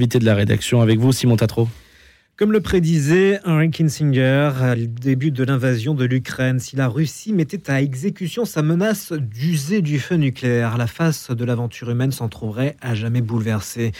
Invité de la rédaction avec vous, Simon Tatro. Comme le prédisait Henry Kissinger à le début de l'invasion de l'Ukraine, si la Russie mettait à exécution sa menace d'user du feu nucléaire, la face de l'aventure humaine s'en trouverait à jamais bouleversée.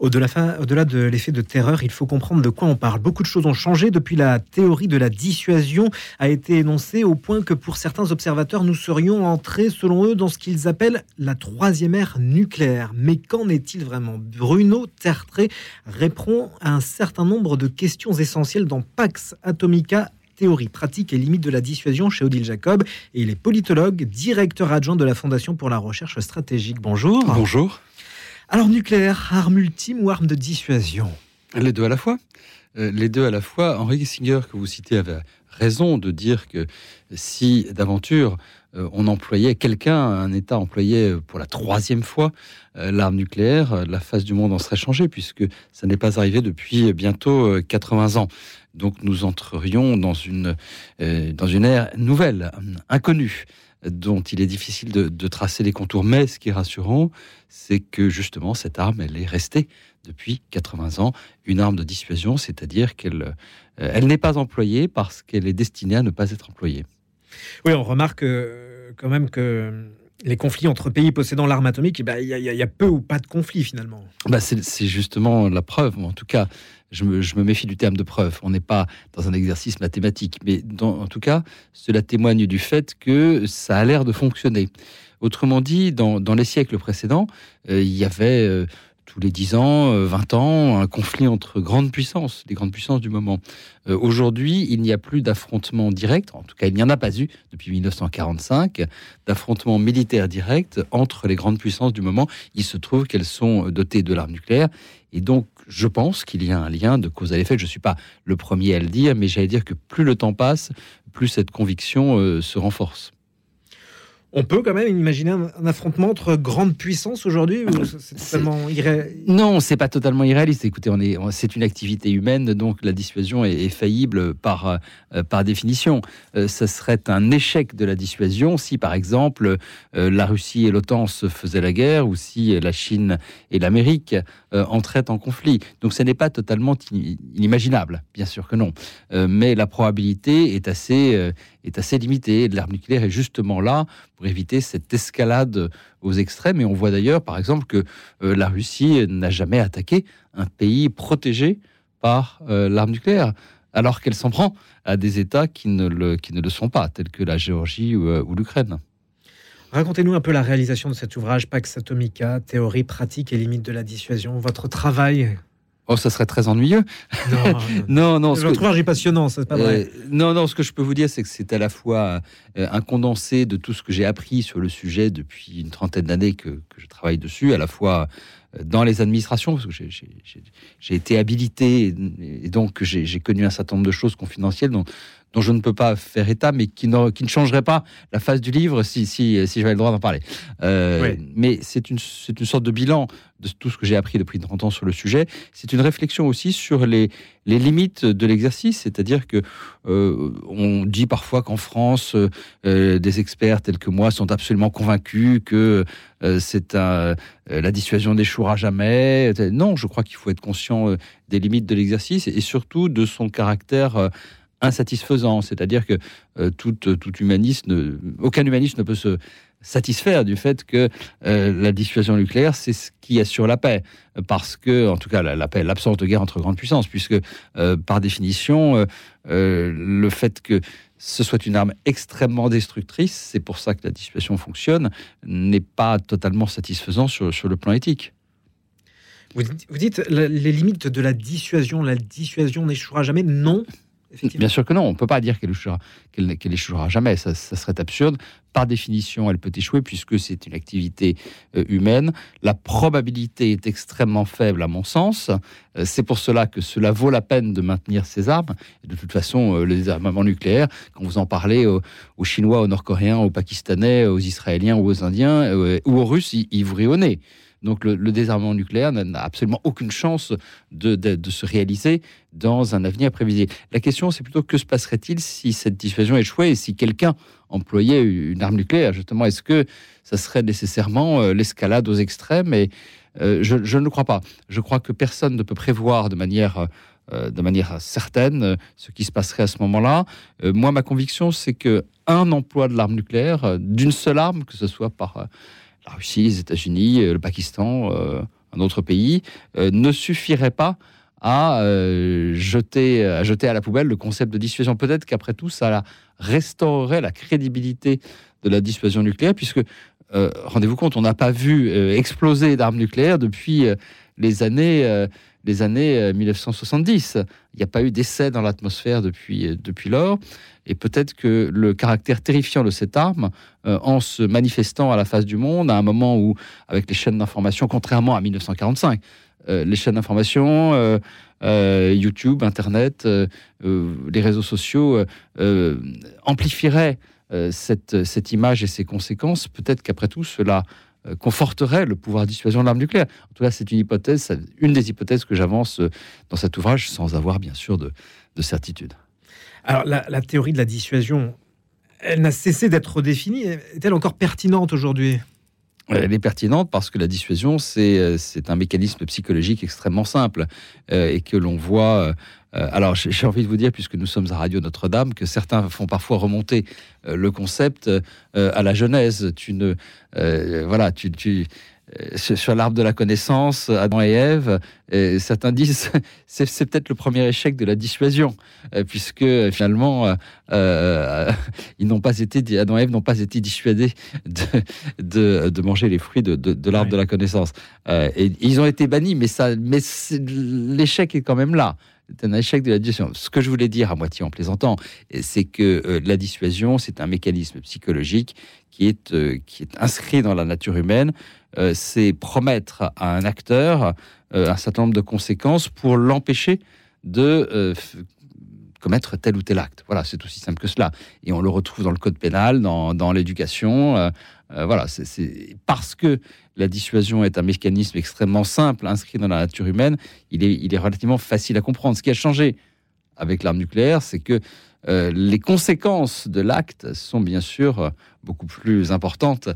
Au-delà, de l'effet de terreur, il faut comprendre de quoi on parle. Beaucoup de choses ont changé depuis la théorie de la dissuasion a été énoncée au point que pour certains observateurs, nous serions entrés, selon eux, dans ce qu'ils appellent la troisième ère nucléaire. Mais qu'en est-il vraiment? Bruno Tertré répond à un certain nombre de questions essentielles dans Pax Atomica théorie, pratique et limite de la dissuasion chez Odile Jacob. Et il est politologue, directeur adjoint de la Fondation pour la recherche stratégique. Bonjour. Bonjour. Alors nucléaire, arme ultime ou arme de dissuasion? Les deux à la fois. Euh, les deux à la fois. Henri Kissinger, que vous citez, avait raison de dire que si d'aventure euh, on employait quelqu'un, un État employait pour la troisième fois euh, l'arme nucléaire, la face du monde en serait changée, puisque ça n'est pas arrivé depuis bientôt 80 ans. Donc nous entrerions dans une, dans une ère nouvelle, inconnue dont il est difficile de, tracer les contours. Mais ce qui est rassurant, c'est que justement, cette arme, elle est restée depuis 80 ans une arme de dissuasion, c'est-à-dire qu'elle euh, elle n'est pas employée parce qu'elle est destinée à ne pas être employée. Oui, on remarque euh, quand même que les conflits entre pays possédant l'arme atomique, eh ben, il y, a peu ou pas de conflits finalement. Bah c'est justement la preuve, en tout cas, je me, méfie du terme de preuve. On n'est pas dans un exercice mathématique, mais en tout cas, cela témoigne du fait que ça a l'air de fonctionner. Autrement dit, dans, les siècles précédents, euh, il y avait euh, tous les 10 ans, 20 euh, ans, un conflit entre grandes puissances, les grandes puissances du moment. Euh, aujourd'hui, il n'y a plus d'affrontement direct, en tout cas il n'y en a pas eu depuis 1945, d'affrontement militaire direct entre les grandes puissances du moment. Il se trouve qu'elles sont dotées de l'arme nucléaire et donc je pense qu'il y a un lien de cause à effet. Je ne suis pas le premier à le dire, mais j'allais dire que plus le temps passe, plus cette conviction euh, se renforce. On peut quand même imaginer un, affrontement entre grandes puissances aujourd'hui C'est totalement irréaliste Non, c'est pas totalement irréaliste. Écoutez, on est, c'est une activité humaine, donc la dissuasion est, faillible par, euh, par définition. Euh, ça serait un échec de la dissuasion si, par exemple, euh, la Russie et l'OTAN se faisaient la guerre ou si la Chine et l'Amérique entraient en conflit. Donc, ce n'est pas totalement inimaginable, bien sûr que non. mais la probabilité est assez, est assez limitée. L'arme nucléaire est justement là pour éviter cette escalade aux extrêmes. Et on voit d'ailleurs, par exemple, que euh, la Russie n'a jamais attaqué un pays protégé par euh, l'arme nucléaire, alors qu'elle s'en prend à des États qui ne le, qui ne le sont pas, tels que la Géorgie ou, euh, l'Ukraine. Racontez-nous un peu la réalisation de cet ouvrage Pax Atomica, théorie, pratique et limite de la dissuasion. Votre travail Oh, ça serait très ennuyeux. Non, non, non. Votre ouvrage est passionnant, c'est pas vrai. Euh, non, non. Ce que je peux vous dire, c'est que c'est à la fois euh, un condensé de tout ce que j'ai appris sur le sujet depuis une trentaine d'années que, que, je travaille dessus, à la fois euh, dans les administrations, parce que j'ai été habilité et donc j'ai connu un certain nombre de choses confidentielles dont, dont je ne peux pas faire état, mais qui ne, qui ne changerait pas la phase du livre si, si, si j'avais le droit d'en parler. Euh, mais c'est une, une sorte de bilan de tout ce que j'ai appris depuis 30 ans sur le sujet. C'est une réflexion aussi sur les, les limites de l'exercice, c'est-à-dire que euh, on dit parfois qu'en France, euh, des experts tels que moi sont absolument convaincus que c'est la dissuasion n'échouera jamais. Non, je crois qu'il faut être conscient des limites de l'exercice et surtout de son caractère insatisfaisant. C'est-à-dire que euh, tout, tout humaniste, aucun humaniste ne peut se satisfaire du fait que euh, la dissuasion nucléaire, c'est ce qui assure la paix. Parce que, en tout cas, la, paix, l'absence de guerre entre grandes puissances, puisque euh, par définition, le fait que ce soit une arme extrêmement destructrice, c'est pour ça que la dissuasion fonctionne, n'est pas totalement satisfaisant sur, sur le plan éthique. Vous dites les limites de la dissuasion, la dissuasion n'échouera jamais? Non, Bien sûr que non, on ne peut pas dire qu'elle échouera, jamais, ça, serait absurde. Par définition, elle peut échouer puisque c'est une activité euh, humaine. La probabilité est extrêmement faible à mon sens. Euh, c'est pour cela que cela vaut la peine de maintenir ces armes. de toute façon, euh, les armements nucléaires, quand vous en parlez aux, Chinois, aux Nord-Coréens, aux Pakistanais, aux Israéliens ou aux Indiens ou aux Russes, ils, vous rient au nez. Donc le, désarmement nucléaire n'a absolument aucune chance de, se réaliser dans un avenir prévisible. La question, c'est plutôt que se passerait-il si cette dissuasion échouait et si quelqu'un employait une arme nucléaire? Justement, est-ce que ça serait nécessairement euh, l'escalade aux extrêmes? Et je, ne crois pas. Je crois que personne ne peut prévoir de manière manière certaine ce qui se passerait à ce moment-là. moi, ma conviction, c'est que un emploi de l'arme nucléaire, d'une seule arme, que ce soit par la Russie, les États-Unis, le Pakistan, un autre pays, ne suffirait pas à, jeter, à la poubelle le concept de dissuasion. Peut-être qu'après tout, ça restaurerait la crédibilité de la dissuasion nucléaire, puisque, euh, rendez-vous compte, on n'a pas vu euh, exploser d'armes nucléaires depuis euh, les années, les années 1970. Il n'y a pas eu d'essai dans l'atmosphère depuis, depuis lors. Et peut-être que le caractère terrifiant de cette arme, en se manifestant à la face du monde, à un moment où, avec les chaînes d'information, contrairement à 1945, les chaînes d'information, YouTube, Internet, les réseaux sociaux amplifieraient euh, cette, cette image et ses conséquences, peut-être qu'après tout, cela euh, conforterait le pouvoir de dissuasion de l'arme nucléaire. En tout cas, c'est une hypothèse, une des hypothèses que j'avance euh, dans cet ouvrage, sans avoir bien sûr de, certitude. Alors, la, la, théorie de la dissuasion, elle n'a cessé d'être définie. Est-elle encore pertinente aujourd'hui? Elle est pertinente parce que la dissuasion, c'est un mécanisme psychologique extrêmement simple et que l'on voit euh, alors, j'ai envie de vous dire, puisque nous sommes à Radio Notre-Dame, que certains font parfois remonter euh, le concept euh, à la Genèse. Tu ne, voilà, tu, tu sur l'arbre de la connaissance, Adam et Ève, certains disent c'est, c'est peut-être le premier échec de la dissuasion, puisque finalement ils n'ont pas été Adam et Ève n'ont pas été dissuadés de, de, manger les fruits de, de, l'arbre de la connaissance. et ils ont été bannis, mais ça, mais l'échec est quand même là c'est un échec de la dissuasion. Ce que je voulais dire à moitié en plaisantant, c'est que euh, la dissuasion, c'est un mécanisme psychologique qui est, euh, qui est inscrit dans la nature humaine. Euh, c'est promettre à un acteur un certain nombre de conséquences pour l'empêcher de commettre tel ou tel acte. Voilà, c'est aussi simple que cela. Et on le retrouve dans le code pénal, dans, dans l'éducation. Voilà, c'est parce que la dissuasion est un mécanisme extrêmement simple, inscrit dans la nature humaine, il est, il est relativement facile à comprendre. Ce qui a changé avec l'arme nucléaire, c'est que euh, les conséquences de l'acte sont bien sûr beaucoup plus importantes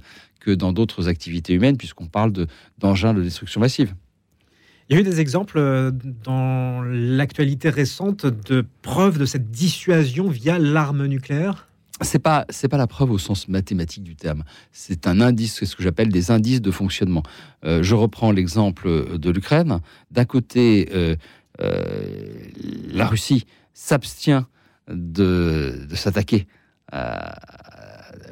que dans d'autres activités humaines, puisqu'on parle d'engins de, destruction massive. Il y a eu des exemples euh, dans l'actualité récente de preuves de cette dissuasion via l'arme nucléaire? C'est pas c'est pas la preuve au sens mathématique du terme. C'est un indice, c'est ce que j'appelle des indices de fonctionnement. Euh, je reprends l'exemple de l'Ukraine. D'un côté, euh, euh, la Russie s'abstient de, de s'attaquer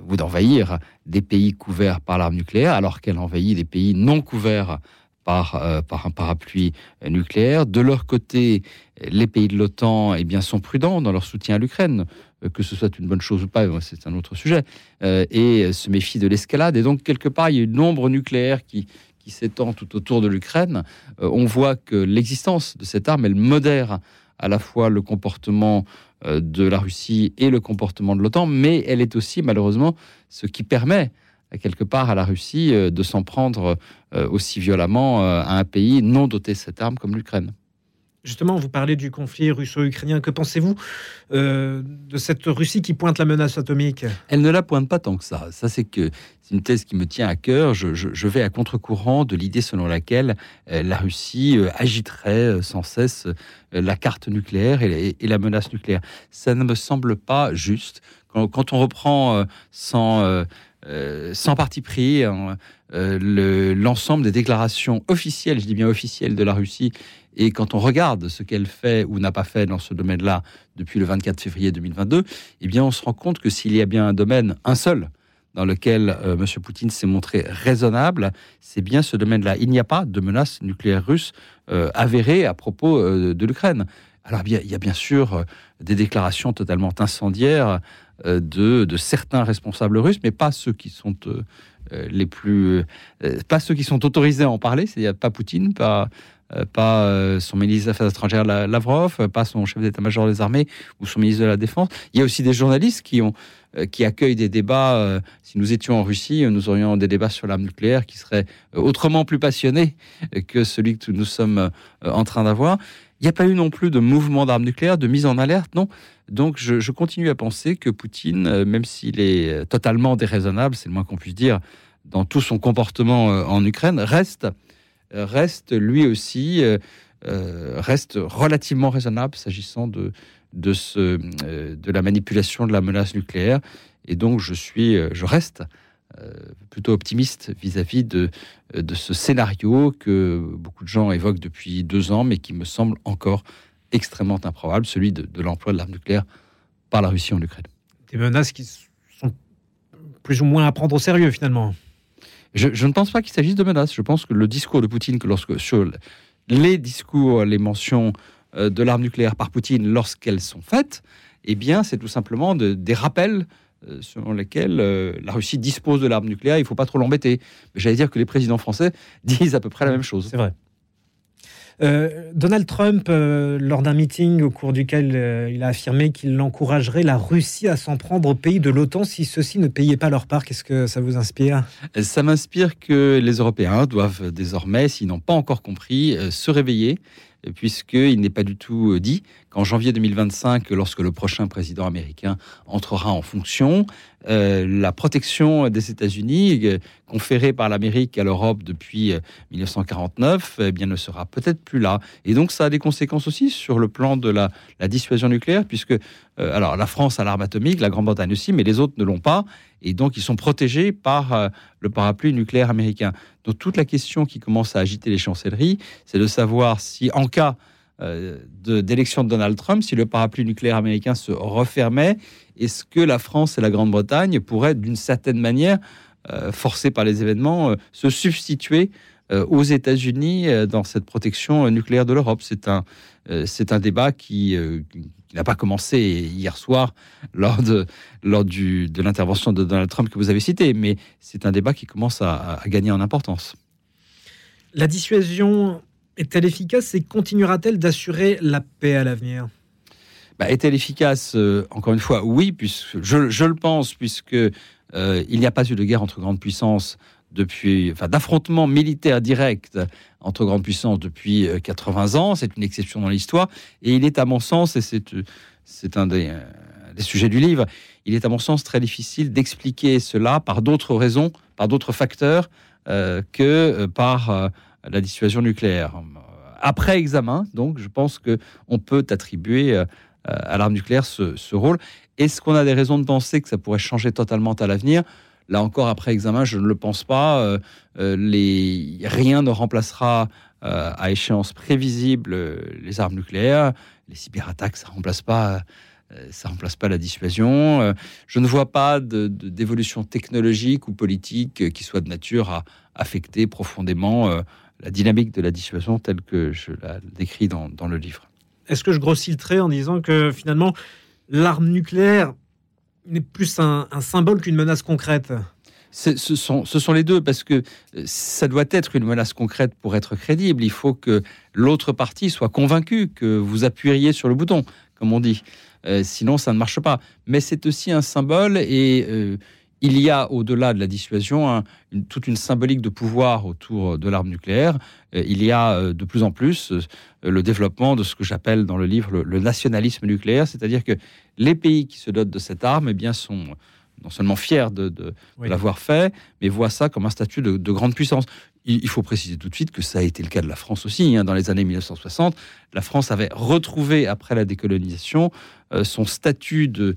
ou d'envahir des pays couverts par l'arme nucléaire, alors qu'elle envahit des pays non couverts par, par un parapluie nucléaire. De leur côté, les pays de l'OTAN eh bien, sont prudents dans leur soutien à l'Ukraine. Euh, que ce soit une bonne chose ou pas, c'est un autre sujet, euh, et se méfie de l'escalade. Et donc, quelque part, il y a une ombre nucléaire qui, s'étend tout autour de l'Ukraine. Euh, on voit que l'existence de cette arme, elle modère à la fois le comportement de la Russie et le comportement de l'OTAN, mais elle est aussi, malheureusement, ce qui permet quelque part à la Russie de s'en prendre aussi violemment à un pays non doté de cette arme comme l'Ukraine. Justement, vous parlez du conflit russo-ukrainien. Que pensez-vous euh, de cette Russie qui pointe la menace atomique? Elle ne la pointe pas tant que ça. Ça, c'est que c'est une thèse qui me tient à cœur. Je, vais à contre-courant de l'idée selon laquelle euh, la Russie euh, agiterait sans cesse la carte nucléaire et, la menace nucléaire. Ça ne me semble pas juste. Quand, on reprend sans, sans parti pris hein, l'ensemble des déclarations officielles, je dis bien officielles, de la Russie et quand on regarde ce qu'elle fait ou n'a pas fait dans ce domaine-là depuis le 24 février 2022, eh bien, on se rend compte que s'il y a bien un domaine, un seul, dans lequel euh, M. Poutine s'est montré raisonnable, c'est bien ce domaine-là. Il n'y a pas de menace nucléaire russe euh, avérée à propos euh, de l'Ukraine. Alors, il y a bien sûr des déclarations totalement incendiaires de, de, certains responsables russes, mais pas ceux qui sont les plus, pas ceux qui sont autorisés à en parler. C'est-à-dire pas Poutine, pas euh, euh, son ministre des Affaires étrangères Lavrov, euh, pas son chef d'état-major des armées ou son ministre de la Défense. Il y a aussi des journalistes qui qui accueillent des débats. si nous étions en Russie, nous aurions des débats sur l'arme nucléaire qui seraient autrement plus passionnés que celui que nous sommes en train d'avoir. Il n'y a pas eu non plus de mouvement d'armes nucléaires, de mise en alerte, non. Donc je, continue à penser que Poutine, même s'il est totalement déraisonnable, c'est le moins qu'on puisse dire, dans tout son comportement en Ukraine, reste reste lui aussi reste relativement raisonnable s'agissant de, de la manipulation de la menace nucléaire. Et donc, je, suis, je reste plutôt optimiste vis-à-vis de, de ce scénario que beaucoup de gens évoquent depuis deux ans, mais qui me semble encore extrêmement improbable, celui de, l'emploi de l'arme nucléaire par la Russie en Ukraine. Des menaces qui sont plus ou moins à prendre au sérieux finalement. Je, ne pense pas qu'il s'agisse de menaces. Je pense que le discours de Poutine, que lorsque sur les discours, les mentions euh, de l'arme nucléaire par Poutine lorsqu'elles sont faites, eh bien, c'est tout simplement des rappels euh, selon lesquels euh, la Russie dispose de l'arme nucléaire, il ne faut pas trop l'embêter. J'allais dire que les présidents français disent à peu près la même chose. C'est vrai. Euh, Donald Trump, lors d'un meeting au cours duquel il a affirmé qu'il encouragerait la Russie à s'en prendre au pays de l'OTAN si ceux-ci ne payaient pas leur part, qu'est-ce que ça vous inspire? Ça m'inspire que les Européens doivent désormais, s'ils n'ont pas encore compris, se réveiller puisqu'il n'est pas du tout dit qu'en janvier 2025, lorsque le prochain président américain entrera en fonction, euh, la protection des États-Unis euh, conférée par l'Amérique à l'Europe depuis 1949 euh, eh bien, ne sera peut-être plus là. Et donc ça a des conséquences aussi sur le plan de la, dissuasion nucléaire, puisque alors la France a l'arme atomique, la Grande-Bretagne aussi, mais les autres ne l'ont pas, et donc ils sont protégés par le parapluie nucléaire américain. Donc toute la question qui commence à agiter les chancelleries, c'est de savoir si en cas d'élection de, Donald Trump, si le parapluie nucléaire américain se refermait, est-ce que la France et la Grande-Bretagne pourraient, d'une certaine manière, euh, forcés par les événements, euh, se substituer euh, aux États-Unis dans cette protection nucléaire de l'Europe? C'est un, c'est un débat qui, n'a pas commencé hier soir lors de, lors de l'intervention de Donald Trump que vous avez cité, mais c'est un débat qui commence à gagner en importance. La dissuasion est-elle efficace et continuera-t-elle d'assurer la paix à l'avenir? Bah, Est-elle efficace euh, Encore une fois, oui, puisque je, le pense, puisque euh, il n'y a pas eu de guerre entre grandes puissances depuis, enfin, d'affrontement militaire direct entre grandes puissances depuis 80 euh, ans. C'est une exception dans l'histoire, et il est à mon sens, et c'est un des, sujets du livre, il est à mon sens très difficile d'expliquer cela par d'autres raisons, par d'autres facteurs que par la dissuasion nucléaire. Après examen, donc, je pense que on peut attribuer euh, à l'arme nucléaire ce, rôle. Est-ce qu'on a des raisons de penser que ça pourrait changer totalement à l'avenir? Là encore, après examen, je ne le pense pas. Euh, euh. Rien ne remplacera à échéance prévisible les armes nucléaires. Les cyberattaques, ça remplace pas ça remplace pas la dissuasion. Je ne vois pas d'évolution technologique ou politique qui soit de nature à affecter profondément la dynamique de la dissuasion telle que je la décris dans, le livre. Est-ce que je grossis le trait en disant que finalement l'arme nucléaire n'est plus un, symbole qu'une menace concrète? Ce sont, ce sont les deux, parce que euh, ça doit être une menace concrète pour être crédible. Il faut que l'autre partie soit convaincue que vous appuieriez sur le bouton, comme on dit. Euh, sinon, ça ne marche pas. Mais c'est aussi un symbole et euh, il y a, au-delà de la dissuasion, toute une symbolique de pouvoir autour de l'arme nucléaire. Euh, il y a euh, de plus en plus euh, le développement de ce que j'appelle dans le livre le, nationalisme nucléaire, c'est-à-dire que les pays qui se dotent de cette arme eh bien, sont non seulement fiers de, l'avoir fait, mais voient ça comme un statut de, grande puissance. Il, faut préciser tout de suite que ça a été le cas de la France aussi. Hein. Dans les années 1960, la France avait retrouvé, après la décolonisation, son statut de, euh,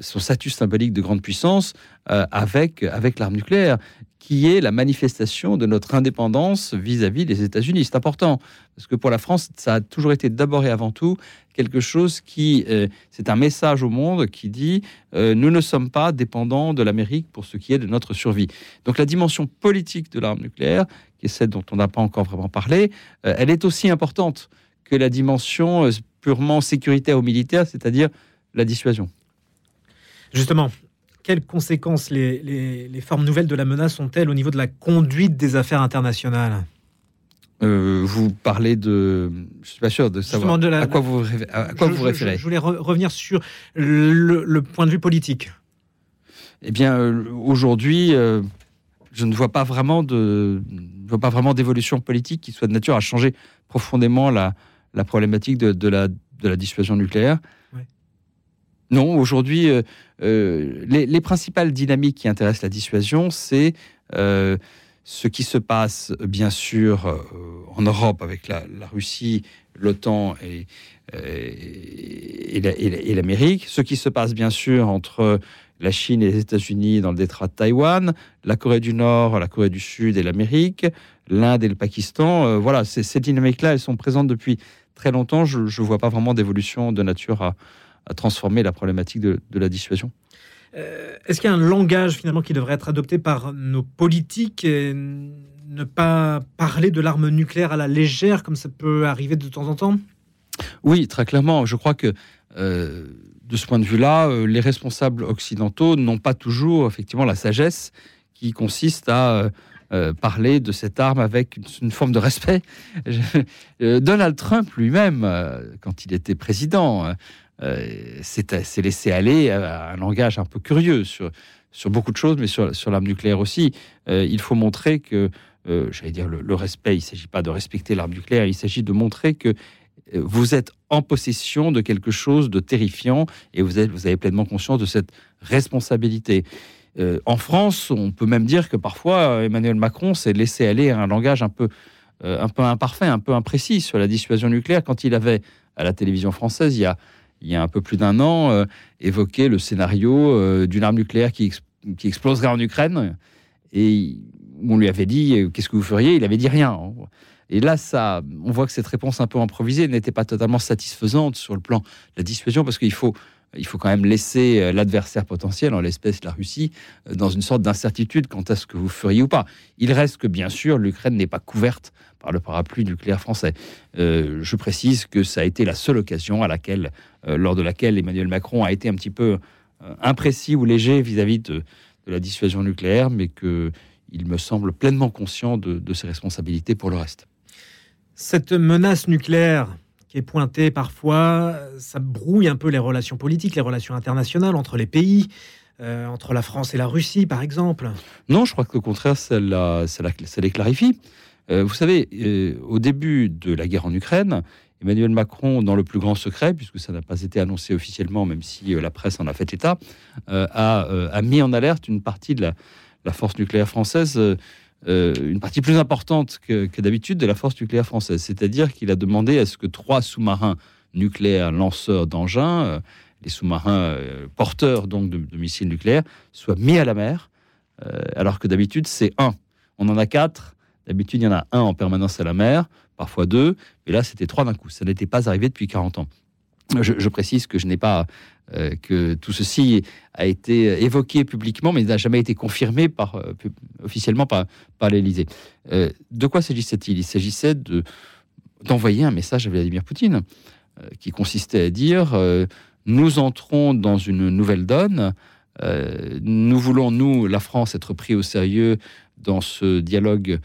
son statut symbolique de grande puissance euh, avec, avec l'arme nucléaire, qui est la manifestation de notre indépendance vis-à-vis des États-Unis. C'est important, parce que pour la France, ça a toujours été d'abord et avant tout quelque chose qui, euh, c'est un message au monde qui dit, nous ne sommes pas dépendants de l'Amérique pour ce qui est de notre survie. Donc la dimension politique de l'arme nucléaire, qui est celle dont on n'a pas encore vraiment parlé, elle est aussi importante que la dimension purement sécuritaire ou militaire, c'est-à-dire la dissuasion. Justement, quelles conséquences les, formes nouvelles de la menace ont-elles au niveau de la conduite des affaires internationales? Euh, vous parlez de, je suis pas sûr de savoir à quoi vous à quoi vous référez? Je, voulais revenir sur le, point de vue politique. Eh bien, euh, aujourd'hui, euh, je ne vois pas vraiment de, vois pas vraiment d'évolution politique qui soit de nature à changer profondément la, la problématique de, de, la, de la dissuasion nucléaire. Non, aujourd'hui, euh, euh, les, principales dynamiques qui intéressent la dissuasion, c'est euh, ce qui se passe, bien sûr, en Europe avec la, Russie, l'OTAN et, l'Amérique, ce qui se passe, bien sûr, entre la Chine et les États-Unis dans le détroit de Taïwan, la Corée du Nord, la Corée du Sud et l'Amérique, l'Inde et le Pakistan. Voilà, ces dynamiques-là, elles sont présentes depuis très longtemps. Je ne vois pas vraiment d'évolution de nature à, transformer la problématique de, la dissuasion. Euh, est-ce qu'il y a un langage finalement qui devrait être adopté par nos politiques et ne pas parler de l'arme nucléaire à la légère comme ça peut arriver de temps en temps? Oui, très clairement. Je crois que euh, de ce point de vue-là, euh, les responsables occidentaux n'ont pas toujours effectivement la sagesse qui consiste à euh, parler de cette arme avec une, forme de respect. Donald Trump lui-même, quand il était président, s'est laissé aller un langage un peu curieux sur, beaucoup de choses, mais sur, l'arme nucléaire aussi. il faut montrer que, j'allais dire, le, respect, il ne s'agit pas de respecter l'arme nucléaire, il s'agit de montrer que vous êtes en possession de quelque chose de terrifiant et vous, avez pleinement conscience de cette responsabilité. Euh, en France, on peut même dire que parfois Emmanuel Macron s'est laissé aller à un langage un peu, euh, un peu imparfait, un peu imprécis sur la dissuasion nucléaire quand il avait à la télévision française il y a, il y a un peu plus d'un an euh, évoqué le scénario d'une arme nucléaire qui, qui exploserait en Ukraine et on lui avait dit qu'est-ce que vous feriez? Il avait dit rien. Et là, ça, on voit que cette réponse un peu improvisée n'était pas totalement satisfaisante sur le plan de la dissuasion, parce qu'il faut, il faut quand même laisser euh, l'adversaire potentiel, en l'espèce la Russie, euh, dans une sorte d'incertitude quant à ce que vous feriez ou pas. Il reste que, bien sûr, l'Ukraine n'est pas couverte par le parapluie nucléaire français. Euh, je précise que ça a été la seule occasion à laquelle, lors de laquelle Emmanuel Macron a été un petit peu imprécis ou léger vis-à-vis de, la dissuasion nucléaire, mais qu'il me semble pleinement conscient de ses responsabilités pour le reste. Cette menace nucléaire qui est pointée parfois, ça brouille un peu les relations politiques, les relations internationales entre les pays, euh, entre la France et la Russie, par exemple. Non, je crois qu'au contraire, ça, les clarifie. Euh, vous savez, euh, au début de la guerre en Ukraine, Emmanuel Macron, dans le plus grand secret, puisque ça n'a pas été annoncé officiellement, même si la presse en a fait état, a, mis en alerte une partie de la force nucléaire française euh, une partie plus importante que, d'habitude de la force nucléaire française. C'est-à-dire qu'il a demandé à ce que trois sous-marins nucléaires lanceurs d'engins, euh, les sous-marins euh, porteurs donc de, missiles nucléaires, soient mis à la mer, alors que d'habitude c'est un. On en a quatre. D'habitude il y en a un en permanence à la mer, parfois deux, mais là c'était trois d'un coup. Ça n'était pas arrivé depuis 40 ans. Je, précise que je n'ai pas euh, que tout ceci a été évoqué publiquement, mais n'a jamais été confirmé par, euh, officiellement par, par l'Élysée. Euh, de quoi s'agissait-il? Il s'agissait de d'envoyer un message à Vladimir Poutine qui consistait à dire nous entrons dans une nouvelle donne. nous voulons, nous, la France, être pris au sérieux dans ce dialogue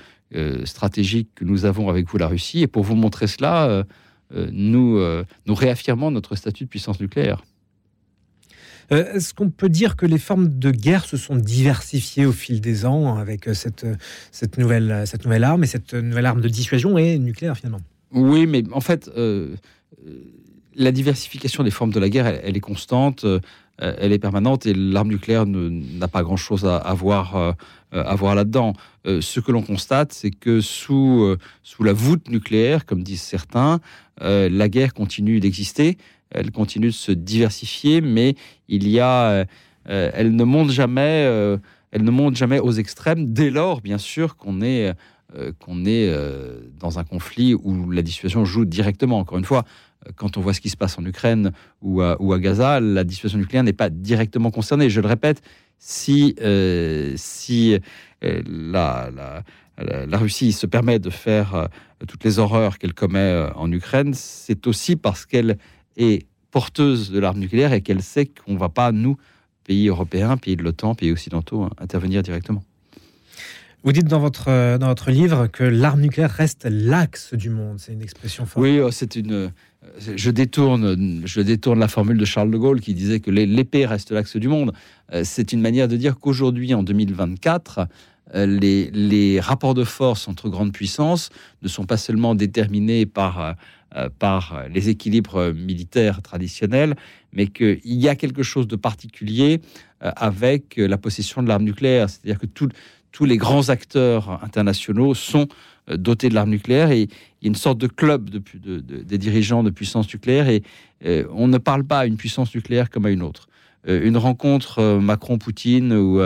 stratégique que nous avons avec vous, la Russie. Et pour vous montrer cela, nous, euh, nous réaffirmons notre statut de puissance nucléaire. Euh, est-ce qu'on peut dire que les formes de guerre se sont diversifiées au fil des ans avec cette, cette, nouvelle, cette nouvelle arme et cette nouvelle arme de dissuasion et nucléaire finalement? Oui, mais en fait, la diversification des formes de la guerre, elle, est constante, elle est permanente et l'arme nucléaire n'a pas grand-chose à, à, voir, à voir là-dedans. ce que l'on constate, c'est que sous, la voûte nucléaire, comme disent certains, euh, la guerre continue d'exister, elle continue de se diversifier, mais il y a, euh, euh, elle ne monte jamais, elle ne monte jamais aux extrêmes. Dès lors, bien sûr, qu'on est qu'on est dans un conflit où la dissuasion joue directement. Encore une fois, quand on voit ce qui se passe en Ukraine ou à, ou à Gaza, la dissuasion nucléaire n'est pas directement concernée. Je le répète, si, si la, la, la, Russie se permet de faire euh, toutes les horreurs qu'elle commet euh, en Ukraine, c'est aussi parce qu'elle est porteuse de l'arme nucléaire et qu'elle sait qu'on ne va pas, nous, pays européens, pays de l'OTAN, pays occidentaux, intervenir directement. Vous dites dans votre, euh, dans votre livre que l'arme nucléaire reste l'axe du monde. C'est une expression forte. Oui, oh, c'est une. Je détourne, je détourne la formule de Charles de Gaulle qui disait que l'épée reste l'axe du monde. C'est une manière de dire qu'aujourd'hui, en 2024, euh, les, rapports de force entre grandes puissances ne sont pas seulement déterminés par, euh, euh, par les équilibres militaires traditionnels, mais qu'il y a quelque chose de particulier avec la possession de l'arme nucléaire. C'est-à-dire que tous les grands acteurs internationaux sont dotés de l'arme nucléaire et il y a une sorte de club de, des dirigeants de puissance nucléaire et on ne parle pas à une puissance nucléaire comme à une autre. une rencontre Macron-Poutine ou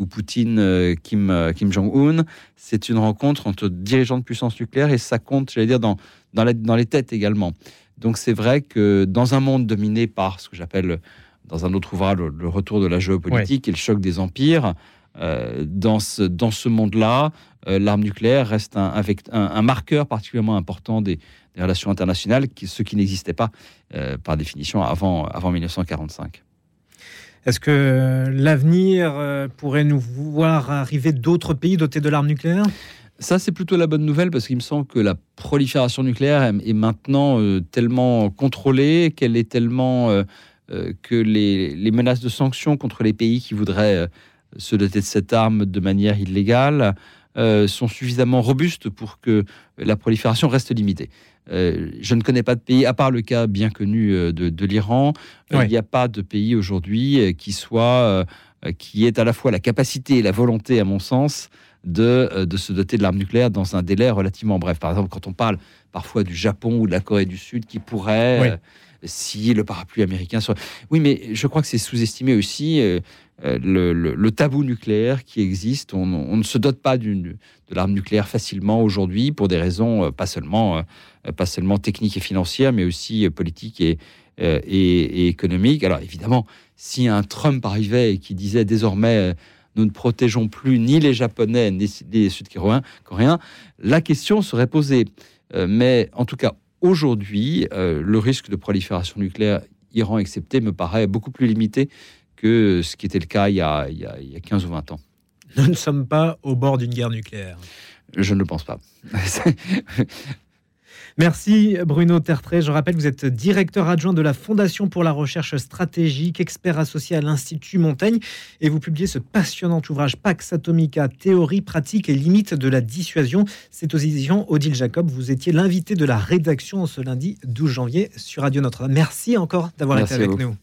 ou Poutine, euh, Kim, euh, Kim Jong-un, c'est une rencontre entre dirigeants de puissance nucléaire et ça compte, j'allais dire, dans, dans, dans les têtes également. Donc c'est vrai que dans un monde dominé par ce que j'appelle dans un autre ouvrage le, retour de la géopolitique et le choc des empires, euh, dans ce, dans ce monde-là, l'arme nucléaire reste un, avec un, marqueur particulièrement important des, relations internationales, qui, ce qui n'existait pas par définition avant, avant 1945. Est-ce que l'avenir euh, pourrait nous voir arriver d'autres pays dotés de l'arme nucléaire? Ça, c'est plutôt la bonne nouvelle parce qu'il me semble que la prolifération nucléaire est maintenant euh, tellement contrôlée, qu'elle est tellement euh, que les, menaces de sanctions contre les pays qui voudraient se doter de cette arme de manière illégale sont suffisamment robustes pour que la prolifération reste limitée. Euh, je ne connais pas de pays, à part le cas bien connu euh, de, l'Iran, euh, il n'y a pas de pays aujourd'hui qui soit qui ait à la fois la capacité et la volonté, à mon sens, de, de se doter de l'arme nucléaire dans un délai relativement bref. Par exemple, quand on parle parfois du Japon ou de la Corée du Sud qui pourrait, si le parapluie américain soit... Oui, mais je crois que c'est sous-estimé aussi le, tabou nucléaire qui existe. On, ne se dote pas de l'arme nucléaire facilement aujourd'hui pour des raisons pas seulement euh, pas seulement technique et financière, mais aussi euh, politique et, euh, et, économique. Alors évidemment, si un Trump arrivait et qui disait désormais nous ne protégeons plus ni les Japonais ni les Sud-Coréens, la question serait posée. mais en tout cas, aujourd'hui, le risque de prolifération nucléaire, Iran excepté, me paraît beaucoup plus limité que ce qui était le cas il y a, il y a, il y a 15 ou 20 ans. Nous ne sommes pas au bord d'une guerre nucléaire. Je ne le pense pas. Merci Bruno Tertré. Je rappelle, vous êtes directeur adjoint de la Fondation pour la recherche stratégique, expert associé à l'Institut Montaigne, et vous publiez ce passionnant ouvrage Pax Atomica, théorie, pratique et limites de la dissuasion. C'est aux éditions Odile Jacob. Vous étiez l'invité de la rédaction ce lundi 12 janvier sur Radio Notre-Dame. Merci encore d'avoir été avec nous.